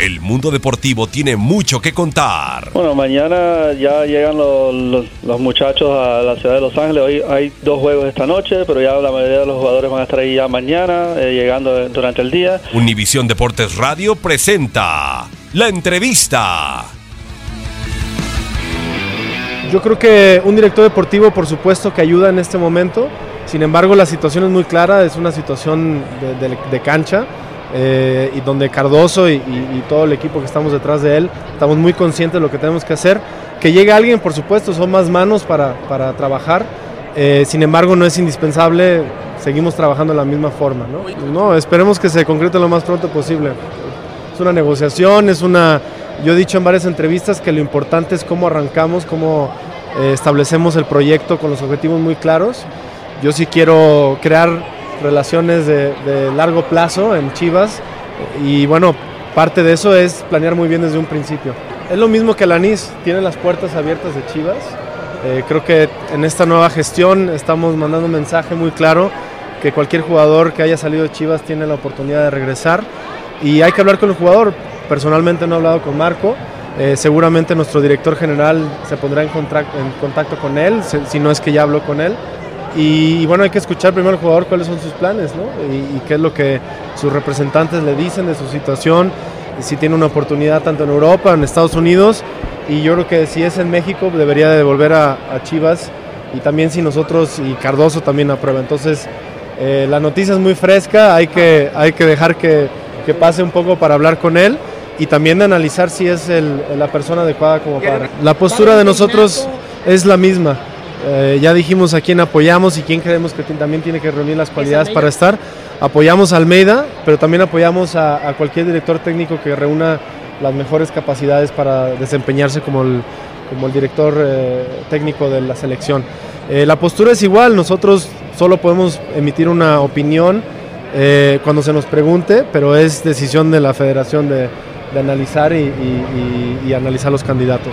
El mundo deportivo tiene mucho que contar. Bueno, mañana ya llegan los, los- los muchachos a la ciudad de Los Ángeles. Hoy hay dos juegos esta noche, pero ya la mayoría de los jugadores van a estar ahí ya mañana, eh, llegando durante el día. Univisión Deportes Radio presenta la entrevista. Yo creo que un director deportivo, por supuesto, que ayuda en este momento. Sin embargo, la situación es muy clara, es una situación de, de- de cancha eh, y donde Cardoso y, y- y todo el equipo que estamos detrás de él estamos muy conscientes de lo que tenemos que hacer. Que llegue alguien, por supuesto, son más manos para, para trabajar. Eh, sin embargo, no es indispensable, seguimos trabajando de la misma forma. ¿no? No, esperemos que se concrete lo más pronto posible. Es una negociación, es una... Yo he dicho en varias entrevistas que lo importante es cómo arrancamos, cómo eh, establecemos el proyecto con los objetivos muy claros. Yo sí quiero crear relaciones de, de largo plazo en Chivas y bueno, parte de eso es planear muy bien desde un principio. Es lo mismo que Lanis, tiene las puertas abiertas de Chivas. Eh, creo que en esta nueva gestión estamos mandando un mensaje muy claro que cualquier jugador que haya salido de Chivas tiene la oportunidad de regresar y hay que hablar con el jugador. Personalmente no he hablado con Marco, eh, seguramente nuestro director general se pondrá en, en contacto con él, si no es que ya habló con él. Y, y bueno, hay que escuchar primero al jugador cuáles son sus planes, ¿no? Y, y qué es lo que sus representantes le dicen de su situación, si tiene una oportunidad tanto en Europa, en Estados Unidos, y yo creo que si es en México debería de volver a, a Chivas, y también si nosotros y Cardoso también aprueba. Entonces, eh, la noticia es muy fresca, hay que, hay que dejar que, que pase un poco para hablar con él y también de analizar si es el- la persona adecuada como para. La postura de nosotros es la misma. Eh, ya dijimos a quién apoyamos y quién creemos que también tiene que reunir las cualidades para estar. Apoyamos a Almeida, pero también apoyamos a, a cualquier director técnico que reúna las mejores capacidades para desempeñarse como el, como el director eh, técnico de la selección. Eh, la postura es igual, nosotros solo podemos emitir una opinión cuando se nos pregunte, pero es decisión de la federación de, de analizar y, y- y- y analizar los candidatos.